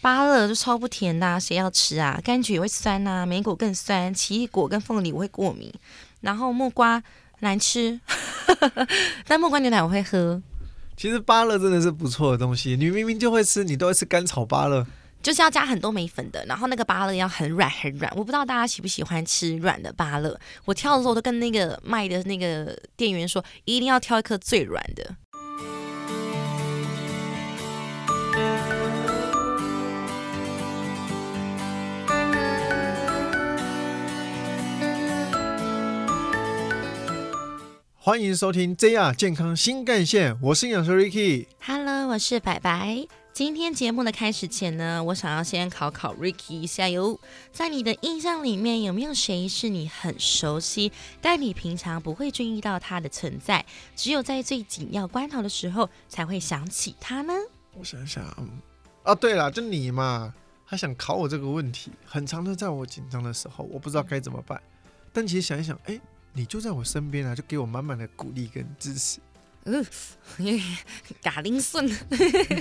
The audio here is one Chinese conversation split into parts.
芭乐就超不甜的、啊，谁要吃啊？柑橘也会酸呐、莓果更酸，奇异果跟凤梨我会过敏，然后木瓜难吃，但木瓜牛奶我会喝，其实芭乐真的是不错的东西，你明明就会吃，你都会吃甘草芭乐。就是要加很多梅粉的，然后那个芭乐要很软很软。我不知道大家喜不喜欢吃软的芭乐，我挑的时候都跟那个卖的那个店员说，一定要挑一颗最软的。欢迎收听 JR 健康新干线，我是营养师 Ricky。Hello，我是白白。今天节目的开始前呢，我想要先考考 Ricky 一下哟。在你的印象里面，有没有谁是你很熟悉，但你平常不会注意到他的存在，只有在最紧要关头的时候才会想起他呢？我想想，嗯，啊，对了，就你嘛，还想考我这个问题，很常的在我紧张的时候，我不知道该怎么办。但其实想一想，哎，你就在我身边啊，就给我满满的鼓励跟支持。呃，嘎铃顺，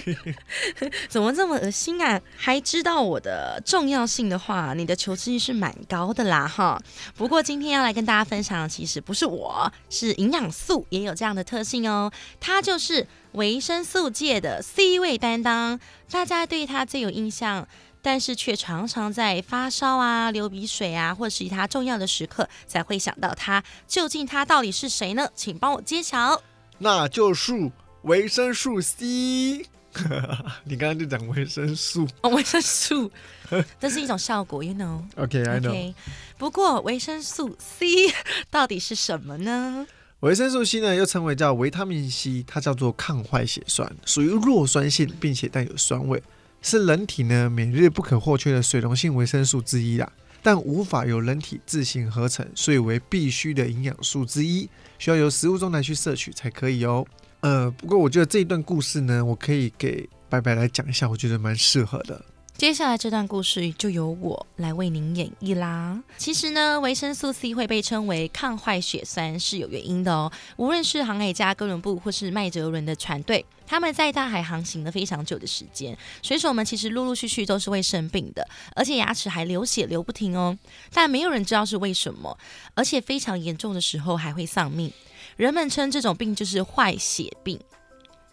怎么这么恶心啊？还知道我的重要性的话，你的求知欲是蛮高的啦哈。不过今天要来跟大家分享的，其实不是我，是营养素也有这样的特性哦。它就是维生素界的 C 位担当，大家对它最有印象。但是却常常在发烧啊、流鼻水啊，或者是其他重要的时刻才会想到它。究竟它到底是谁呢？请帮我揭晓。那就是维生素 C。你刚刚就讲维生素哦，维生素，这是一种效果，you know。，OK，I、know。不过维生素 C 到底是什么呢？维生素 C 呢，又称为叫维他命 C，它叫做抗坏血酸，属于弱酸性，并且带有酸味，是人体呢每日不可或缺的水溶性维生素之一啦。但无法由人体自行合成，所以为必须的营养素之一，需要由食物中来去摄取才可以哦。呃，不过我觉得这一段故事呢，我可以给白白来讲一下，我觉得蛮适合的。接下来这段故事就由我来为您演绎啦。其实呢，维生素 C 会被称为抗坏血酸是有原因的哦。无论是航海家哥伦布或是麦哲伦的船队，他们在大海航行了非常久的时间，水手们其实陆陆续续都是会生病的，而且牙齿还流血流不停哦。但没有人知道是为什么，而且非常严重的时候还会丧命。人们称这种病就是坏血病。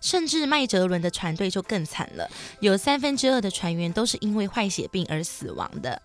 甚至麦哲伦的船队就更惨了，有三分之二的船员都是因为坏血病而死亡的。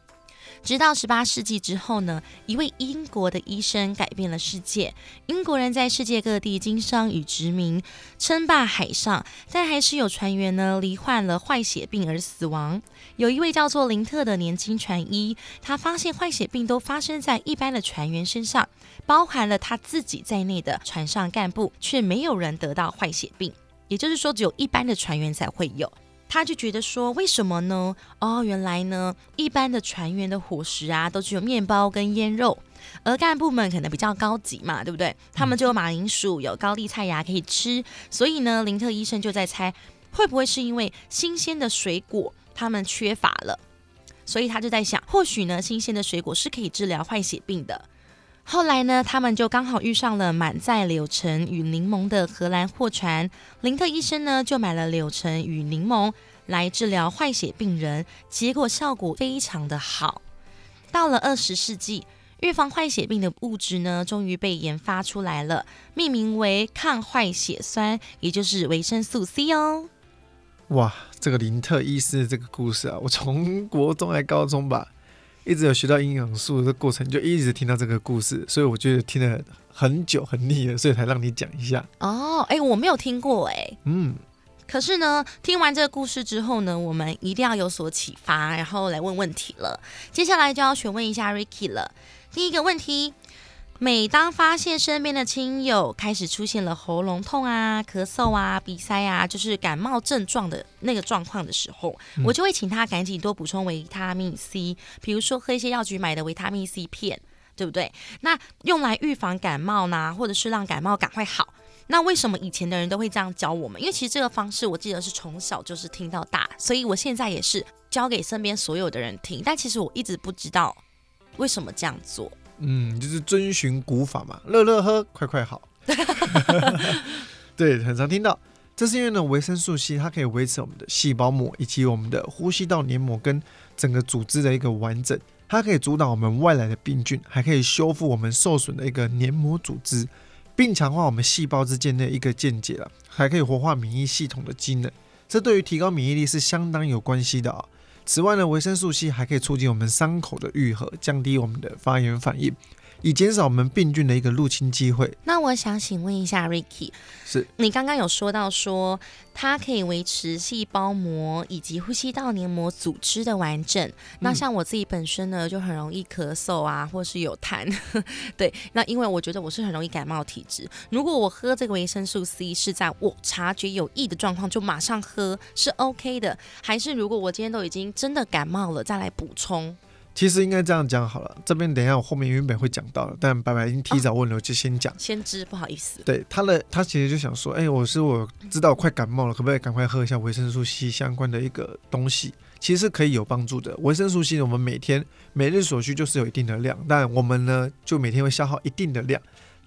直到十八世纪之后呢，一位英国的医生改变了世界。英国人在世界各地经商与殖民，称霸海上，但还是有船员呢罹患了坏血病而死亡。有一位叫做林特的年轻船医，他发现坏血病都发生在一般的船员身上，包含了他自己在内的船上干部，却没有人得到坏血病。也就是说，只有一般的船员才会有。他就觉得说，为什么呢？哦，原来呢，一般的船员的伙食啊，都只有面包跟腌肉，而干部们可能比较高级嘛，对不对？他们就有马铃薯、有高丽菜芽可以吃。所以呢，林特医生就在猜，会不会是因为新鲜的水果他们缺乏了？所以他就在想，或许呢，新鲜的水果是可以治疗坏血病的。后来呢，他们就刚好遇上了满载柳橙与柠檬的荷兰货船。林特医生呢，就买了柳橙与柠檬来治疗坏血病人，结果效果非常的好。到了二十世纪，预防坏血病的物质呢，终于被研发出来了，命名为抗坏血酸，也就是维生素 C 哦。哇，这个林特医师这个故事啊，我从国中还高中吧，一直有学到营养素的过程，就一直听到这个故事，所以我觉得听了很久很腻了，所以才让你讲一下。哦，哎，我没有听过哎。嗯，可是呢，听完这个故事之后呢，我们一定要有所启发，然后来问问题了。接下来就要询问一下 Ricky 了。第一个问题：每当发现身边的亲友开始出现了喉咙痛啊、咳嗽啊、鼻塞啊，就是感冒症状的那个状况的时候，嗯我就会请他赶紧多补充维他命 C，比如说喝一些药局买的维他命 C 片。对不对？那用来预防感冒呢，或者是让感冒赶快好。那为什么以前的人都会这样教我们？因为其实这个方式我记得是从小就是听到大，所以我现在也是教给身边所有的人听。但其实我一直不知道为什么这样做。嗯，就是遵循古法嘛，乐乐喝，快快好。对，很常听到。这是因为呢，维生素 C 它可以维持我们的细胞膜以及我们的呼吸道黏膜跟整个组织的一个完整，它可以阻挡我们外来的病菌，还可以修复我们受损的一个黏膜组织，并强化我们细胞之间的一个间接了，还可以活化免疫系统的机能，这对于提高免疫力是相当有关系的啊。此外呢，维生素 C 还可以促进我们伤口的愈合，降低我们的发炎反应。以减少我们病菌的一个入侵机会。那我想请问一下，Ricky，是你刚刚有说到说它可以维持细胞膜以及呼吸道黏膜组织的完整。那像我自己本身呢，就很容易咳嗽啊，或是有痰。对，那因为我觉得我是很容易感冒体质。如果我喝这个维生素 C 是在我察觉有益的状况就马上喝是 OK 的，还是如果我今天都已经真的感冒了再来补充？其实应该这样讲好了，这边等一下我后面原本会讲到的，但白白已经提早问了，我就先讲。先知，不好意思。对他的，他其实就想说，哎，我是我知道我快感冒了，可不可以赶快喝一下维生素 C 相关的一个东西？其实可以有帮助的。维生素 C 我们每天每日所需就是有一定的量，但我们呢就每天会消耗一定的量。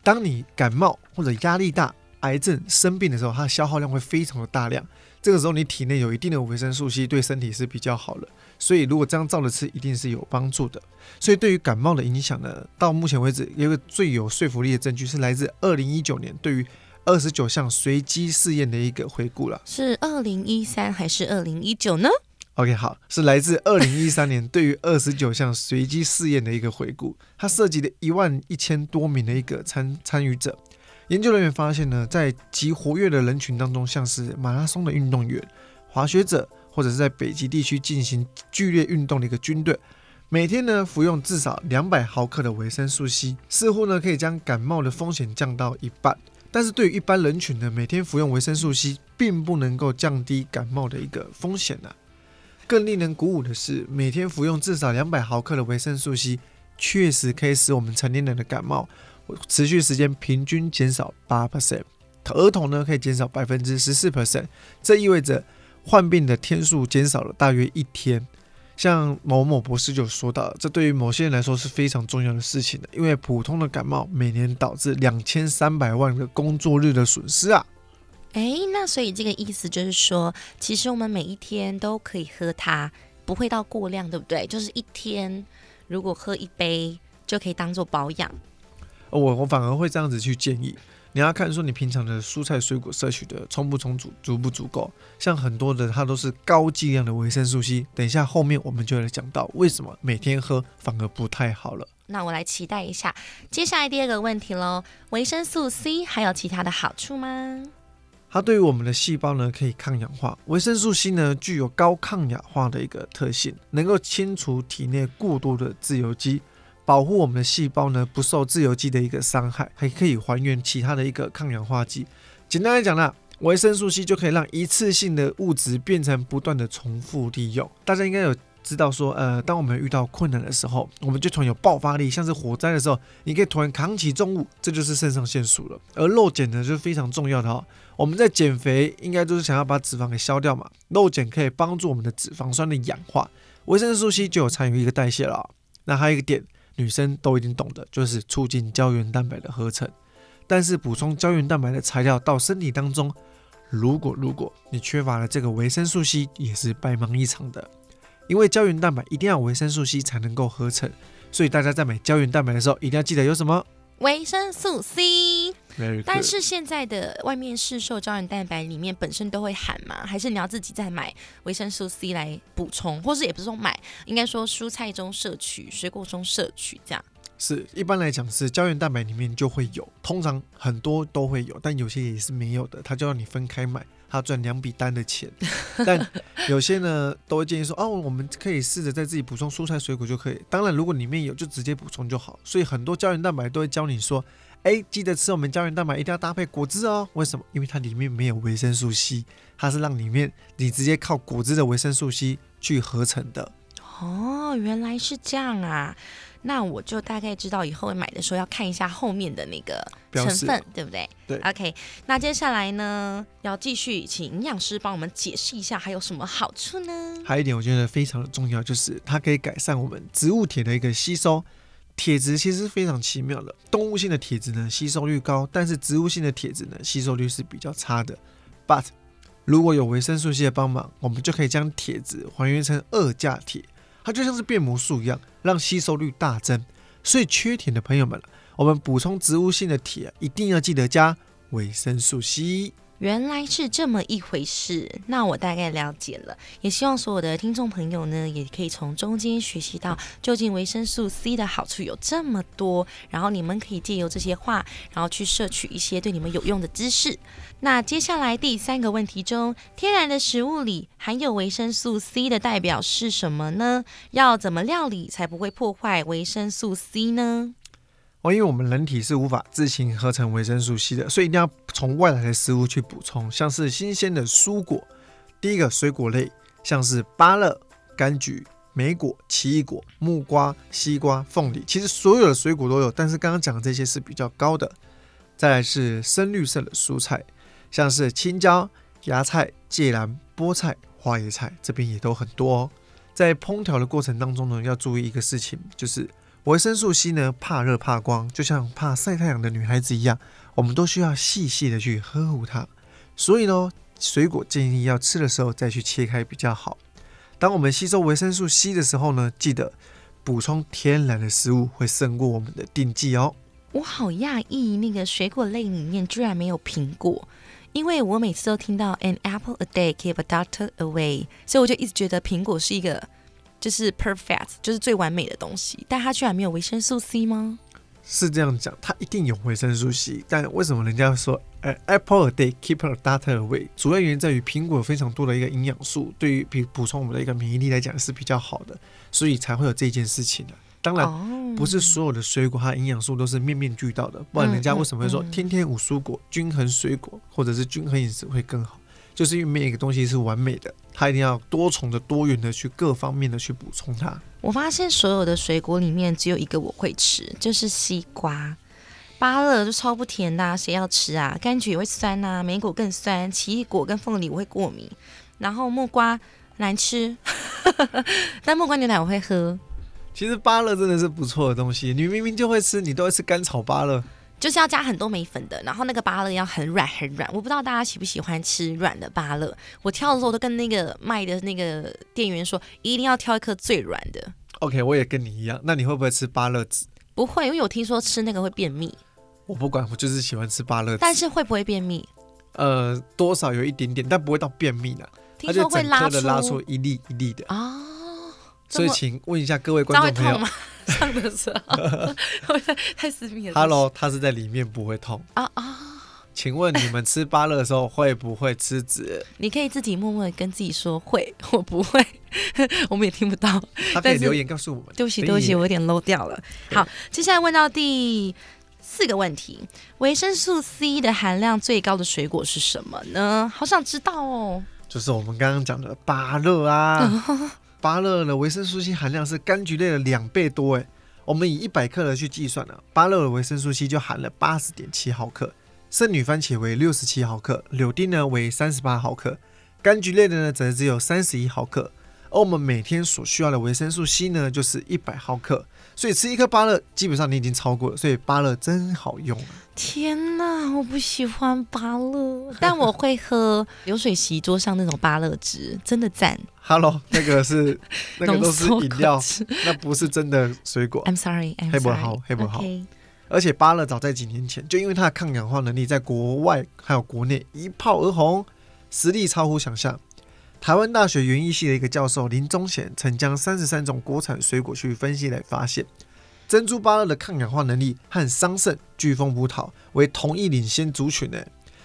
当你感冒或者压力大、癌症生病的时候，它的消耗量会非常的大量。这个时候你体内有一定的维生素 C，对身体是比较好的。所以如果这样照着吃，一定是有帮助的。所以对于感冒的影响呢，到目前为止有一个最有说服力的证据是来自二零一九年对于二十九项随机试验的一个回顾了。是二零一三还是二零一九呢？OK，好，是来自二零一三年对于二十九项随机试验的一个回顾，它涉及了一万一千多名的一个参参与者。研究人员发现呢，在极活跃的人群当中，像是马拉松的运动员、滑雪者，或者是在北极地区进行剧烈运动的一个军队，每天呢服用至少两百毫克的维生素 C，似乎呢可以将感冒的风险降到一半。但是对于一般人群呢，每天服用维生素 C 并不能够降低感冒的一个风险呢。更令人鼓舞的是，每天服用至少两百毫克的维生素 C，确实可以使我们成年人的感冒。持续时间平均减少八 percent，儿童呢可以减少百分之十四 percent，这意味着患病的天数减少了大约一天。像某某博士就说到，这对于某些人来说是非常重要的事情的，因为普通的感冒每年导致两千三百万个工作日的损失啊。哎，那所以这个意思就是说，其实我们每一天都可以喝它，不会到过量，对不对？就是一天如果喝一杯就可以当做保养。我我反而会这样子去建议，你要看说你平常的蔬菜水果摄取的充不充足、足不足够。像很多的它都是高剂量的维生素 C，等一下后面我们就来讲到为什么每天喝反而不太好了。那我来期待一下接下来第二个问题喽，维生素 C 还有其他的好处吗？它对于我们的细胞呢可以抗氧化，维生素 C 呢具有高抗氧化的一个特性，能够清除体内过多的自由基。保护我们的细胞呢不受自由基的一个伤害，还可以还原其他的一个抗氧化剂。简单来讲呢，维生素 C 就可以让一次性的物质变成不断的重复利用。大家应该有知道说，呃，当我们遇到困难的时候，我们就突然有爆发力，像是火灾的时候，你可以突然扛起重物，这就是肾上腺素了。而肉碱呢，就是非常重要的哈。我们在减肥应该就是想要把脂肪给消掉嘛，肉碱可以帮助我们的脂肪酸的氧化，维生素 C 就有参与一个代谢了。那还有一个点。女生都已经懂的，就是促进胶原蛋白的合成。但是补充胶原蛋白的材料到身体当中，如果如果你缺乏了这个维生素 C，也是白忙一场的。因为胶原蛋白一定要维生素 C 才能够合成，所以大家在买胶原蛋白的时候，一定要记得有什么。维生素 C，但是现在的外面市售胶原蛋白里面本身都会含吗？还是你要自己再买维生素 C 来补充，或是也不是说买，应该说蔬菜中摄取、水果中摄取这样。是一般来讲是胶原蛋白里面就会有，通常很多都会有，但有些也是没有的，它就要你分开买。他赚两笔单的钱，但有些呢都会建议说，哦，我们可以试着在自己补充蔬菜水果就可以。当然，如果里面有就直接补充就好。所以很多胶原蛋白都会教你说，哎，记得吃我们胶原蛋白一定要搭配果汁哦。为什么？因为它里面没有维生素 C，它是让里面你直接靠果汁的维生素 C 去合成的。哦，原来是这样啊。那我就大概知道以后买的时候要看一下后面的那个成分，对不对？对。OK，那接下来呢，要继续请营养师帮我们解释一下还有什么好处呢？还有一点我觉得非常的重要，就是它可以改善我们植物铁的一个吸收。铁质其实非常奇妙的，动物性的铁质呢吸收率高，但是植物性的铁质呢吸收率是比较差的。But 如果有维生素 C 的帮忙，我们就可以将铁质还原成二价铁，它就像是变魔术一样，让吸收率大增。所以缺铁的朋友们，我们补充植物性的铁，一定要记得加维生素 C。原来是这么一回事，那我大概了解了。也希望所有的听众朋友呢，也可以从中间学习到，究竟维生素 C 的好处有这么多，然后你们可以借由这些话，然后去摄取一些对你们有用的知识。那接下来第三个问题中，天然的食物里含有维生素 C 的代表是什么呢？要怎么料理才不会破坏维生素 C 呢？哦，因为我们人体是无法自行合成维生素 C 的，所以一定要从外来的食物去补充，像是新鲜的蔬果。第一个水果类，像是芭乐、柑橘、莓果、奇异果、木瓜、西瓜、凤梨，其实所有的水果都有，但是刚刚讲的这些是比较高的。再来是深绿色的蔬菜，像是青椒、芽菜、芥蓝、菠菜、花椰菜，这边也都很多哦。在烹调的过程当中呢，要注意一个事情，就是。维生素 C 呢，怕热怕光，就像怕晒太阳的女孩子一样，我们都需要细细的去呵护它。所以呢，水果建议要吃的时候再去切开比较好。当我们吸收维生素 C 的时候呢，记得补充天然的食物会胜过我们的定剂哦。我好讶异，那个水果类里面居然没有苹果，因为我每次都听到 An apple a day keep a doctor away，所以我就一直觉得苹果是一个。就是 perfect，就是最完美的东西，但它居然没有维生素 C 吗？是这样讲，它一定有维生素 C，但为什么人家说呃 apple a day keep a doctor away？主要原因在于苹果有非常多的一个营养素，对于比补充我们的一个免疫力来讲是比较好的，所以才会有这件事情的。当然，不是所有的水果它营养素都是面面俱到的，不然人家为什么会说天天五蔬果、均衡水果或者是均衡饮食会更好？就是因为每一个东西是完美的，它一定要多重的、多元的去各方面的去补充它。我发现所有的水果里面只有一个我会吃，就是西瓜。芭乐就超不甜的，谁要吃啊？柑橘也会酸呐，莓果更酸，奇异果跟凤梨我会过敏。然后木瓜难吃，但木瓜牛奶我会喝。其实芭乐真的是不错的东西，你明明就会吃，你都会吃甘草芭乐。就是要加很多眉粉的，然后那个芭乐要很软很软。我不知道大家喜不喜欢吃软的芭乐。我挑的时候都跟那个卖的那个店员说，一定要挑一颗最软的。OK，我也跟你一样。那你会不会吃芭乐籽？不会，因为我听说吃那个会便秘。我不管，我就是喜欢吃芭乐。但是会不会便秘？呃，多少有一点点，但不会到便秘的。听说会拉出拉出一粒一粒的啊。所以，请问一下各位观众朋友。上的时候，太私密了。Hello，它是在里面不会痛啊啊！请问你们吃芭乐的时候会不会吃籽？你可以自己默默的跟自己说会，我不会，我们也听不到。他可以留言告诉我们。对不起，对不起，我有点 low 掉了。好，接下来问到第四个问题：维生素 C 的含量最高的水果是什么呢？好想知道哦。就是我们刚刚讲的芭乐啊。芭乐的维生素 C 含量是柑橘类的两倍多诶，我们以一百克的去计算呢，芭乐的维生素 C 就含了八十点七毫克，圣女番茄为六十七毫克，柳丁呢为三十八毫克，柑橘类的呢则只有三十一毫克。而我们每天所需要的维生素 C 呢，就是一百毫克，所以吃一颗芭乐，基本上你已经超过了。所以芭乐真好用啊！天哪，我不喜欢芭乐，但我会喝流水席桌上那种芭乐汁，真的赞。Hello，那个是 那个都是饮料，那不是真的水果。I'm sorry，黑不好，黑不好。而且芭乐早在几年前就因为它的抗氧化能力，在国外还有国内一炮而红，实力超乎想象。台湾大学园艺系的一个教授林宗贤曾将三十三种国产水果去分析来发现，珍珠芭乐的抗氧化能力和桑葚、巨峰葡萄为同一领先族群呢。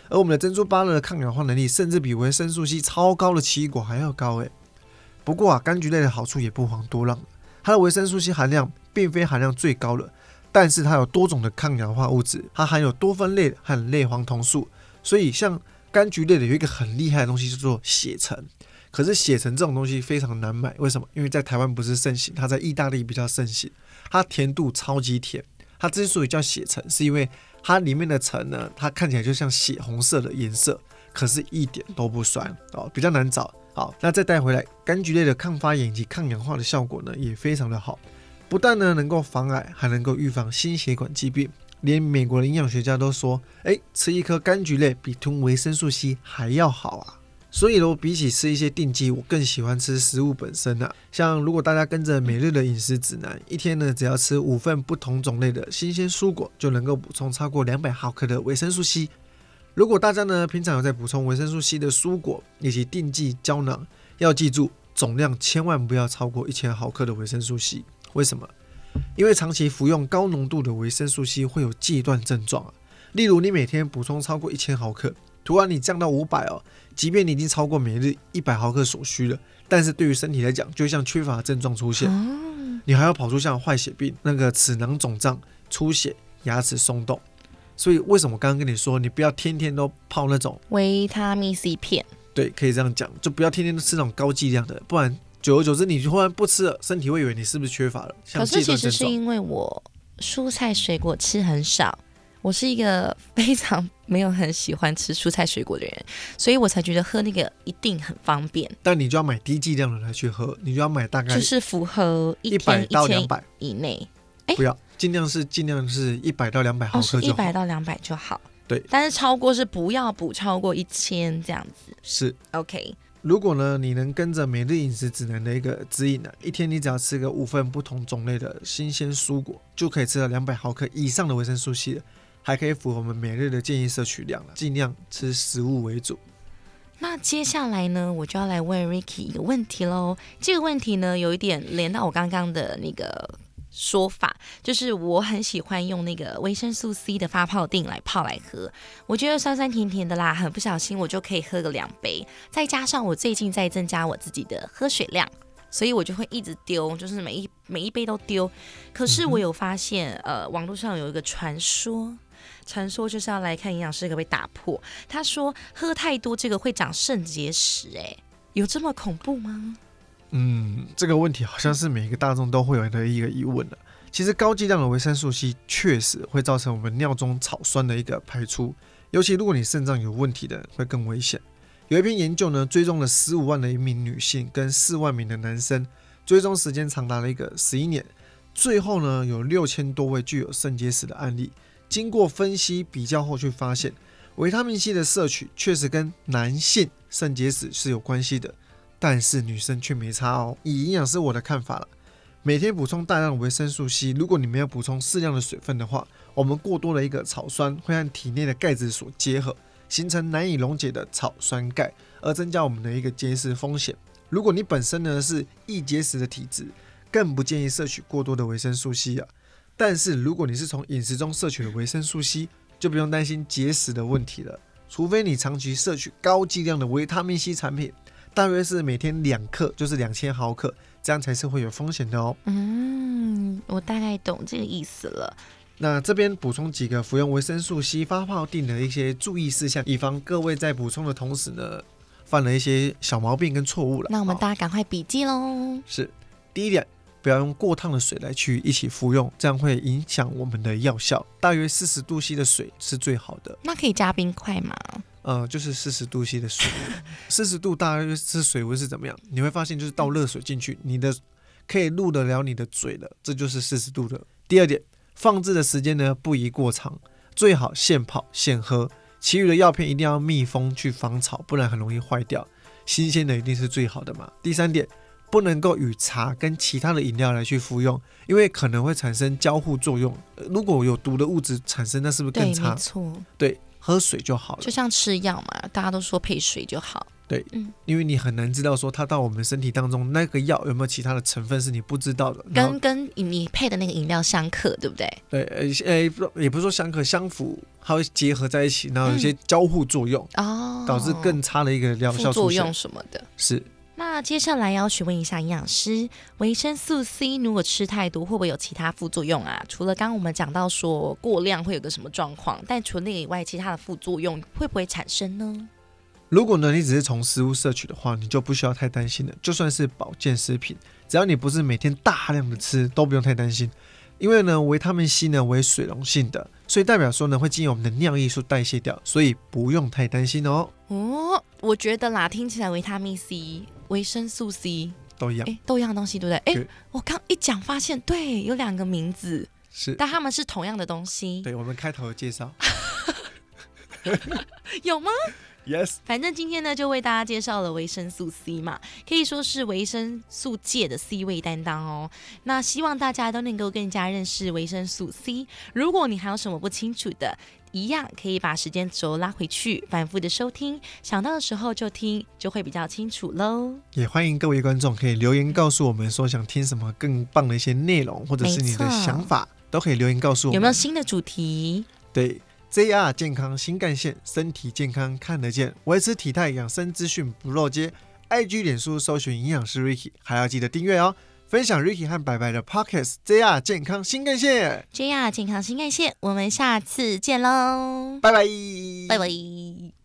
而我们的珍珠芭乐的抗氧化能力甚至比维生素 C 超高的奇异果还要高诶。不过啊，柑橘类的好处也不遑多让，它的维生素 C 含量并非含量最高的，但是它有多种的抗氧化物质，它含有多酚类和类黄酮素，所以像柑橘类的有一个很厉害的东西叫做血橙。可是血橙这种东西非常难买，为什么？因为在台湾不是盛行，它在意大利比较盛行。它甜度超级甜，它之所以叫血橙，是因为它里面的橙呢，它看起来就像血红色的颜色，可是一点都不酸哦，比较难找。好，那再带回来，柑橘类的抗发炎以及抗氧化的效果呢，也非常的好，不但呢能够防癌，还能够预防心血管疾病。连美国的营养学家都说，哎，吃一颗柑橘类比吞维生素 C 还要好啊。所以呢，比起吃一些定剂，我更喜欢吃食物本身啊。像如果大家跟着每日的饮食指南，一天呢只要吃五份不同种类的新鲜蔬果，就能够补充超过两百毫克的维生素 C。如果大家呢平常有在补充维生素 C 的蔬果以及定剂胶囊，要记住总量千万不要超过一千毫克的维生素 C。为什么？因为长期服用高浓度的维生素 C 会有戒断症状啊。例如你每天补充超过一千毫克，突然你降到五百哦。即便你已经超过每日一百毫克所需了，但是对于身体来讲，就像缺乏症状出现，你还要跑出像坏血病、那个齿囊肿胀、出血、牙齿松动。所以为什么刚刚跟你说，你不要天天都泡那种维他命 C 片？对，可以这样讲，就不要天天都吃那种高剂量的，不然久而久之，你突然不吃了，身体会以为你是不是缺乏了。可是其实是因为我蔬菜水果吃很少。我是一个非常没有很喜欢吃蔬菜水果的人，所以我才觉得喝那个一定很方便。但你就要买低剂量的来去喝，你就要买大概就是符合一百到两百以内。哎，不要，尽量是尽量是一百到两百毫克就好。一百到两百就好。对，但是超过是不要补超过一千这样子。是 OK。如果呢，你能跟着每日饮食指南的一个指引呢，一天你只要吃个五份不同种类的新鲜蔬果，就可以吃到两百毫克以上的维生素 C 了。还可以符合我们每日的建议摄取量了，尽量吃食物为主。那接下来呢，我就要来问 Ricky 一个问题喽。这个问题呢，有一点连到我刚刚的那个说法，就是我很喜欢用那个维生素 C 的发泡锭来泡来喝，我觉得酸酸甜甜的啦，很不小心我就可以喝个两杯。再加上我最近在增加我自己的喝水量，所以我就会一直丢，就是每一每一杯都丢。可是我有发现，呃，网络上有一个传说。传说就是要来看营养师可不可以打破。他说喝太多这个会长肾结石，哎，有这么恐怖吗？嗯，这个问题好像是每一个大众都会有的一个疑问了。其实高剂量的维生素 C 确实会造成我们尿中草酸的一个排出，尤其如果你肾脏有问题的会更危险。有一篇研究呢，追踪了十五万的一名女性跟四万名的男生，追踪时间长达了一个十一年，最后呢有六千多位具有肾结石的案例。经过分析比较后，去发现维他命 C 的摄取确实跟男性肾结石是有关系的，但是女生却没差哦。以营养师我的看法了，每天补充大量的维生素 C，如果你没有补充适量的水分的话，我们过多的一个草酸会和体内的钙质所结合，形成难以溶解的草酸钙，而增加我们的一个结石风险。如果你本身呢是易结石的体质，更不建议摄取过多的维生素 C 啊。但是如果你是从饮食中摄取的维生素 C，就不用担心结石的问题了。除非你长期摄取高剂量的维他命 C 产品，大约是每天两克，就是两千毫克，这样才是会有风险的哦。嗯，我大概懂这个意思了。那这边补充几个服用维生素 C 发泡定的一些注意事项，以防各位在补充的同时呢，犯了一些小毛病跟错误了。那我们大家赶快笔记喽。是，第一点。不要用过烫的水来去一起服用，这样会影响我们的药效。大约四十度 C 的水是最好的。那可以加冰块吗？呃，就是四十度 C 的水。四十度大约是水温是怎么样？你会发现就是倒热水进去，你的可以入得了你的嘴了，这就是四十度的。第二点，放置的时间呢不宜过长，最好现泡现喝。其余的药片一定要密封去防潮，不然很容易坏掉。新鲜的一定是最好的嘛。第三点。不能够与茶跟其他的饮料来去服用，因为可能会产生交互作用。如果有毒的物质产生，那是不是更差？没错，对，喝水就好了。就像吃药嘛，大家都说配水就好。对，嗯，因为你很难知道说它到我们身体当中那个药有没有其他的成分是你不知道的，跟跟你配的那个饮料相克，对不对？对，呃，也不是说相克，相符，它会结合在一起，然后有些交互作用，哦，导致更差的一个疗效作用什么的，是。那接下来要询问一下营养师，维生素 C 如果吃太多，会不会有其他副作用啊？除了刚刚我们讲到说过量会有个什么状况，但除了那个以外，其他的副作用会不会产生呢？如果呢，你只是从食物摄取的话，你就不需要太担心了。就算是保健食品，只要你不是每天大量的吃，都不用太担心。因为呢，维他命 C 呢为水溶性的，所以代表说呢会经由我们的尿液素代谢掉，所以不用太担心哦。哦，我觉得啦，听起来维他命 C。维生素 C 都一样，哎，都一样东西，对不对？哎，我刚一讲发现，对，有两个名字，是，但他们是同样的东西。对，我们开头有介绍，有吗？Yes，反正今天呢，就为大家介绍了维生素 C 嘛，可以说是维生素界的 C 位担当哦。那希望大家都能够更加认识维生素 C。如果你还有什么不清楚的，一样可以把时间轴拉回去，反复的收听，想到的时候就听，就会比较清楚喽。也欢迎各位观众可以留言告诉我们说想听什么更棒的一些内容，或者是你的想法，都可以留言告诉我们。有没有新的主题？对，JR 健康新干线，身体健康看得见，维持体态养生资讯不漏接。IG、脸书搜寻营养师 Ricky，还要记得订阅哦。分享 Ricky 和白白的 Podcast JR 健康新干线，JR 健康新干线，我们下次见喽，拜拜，拜拜。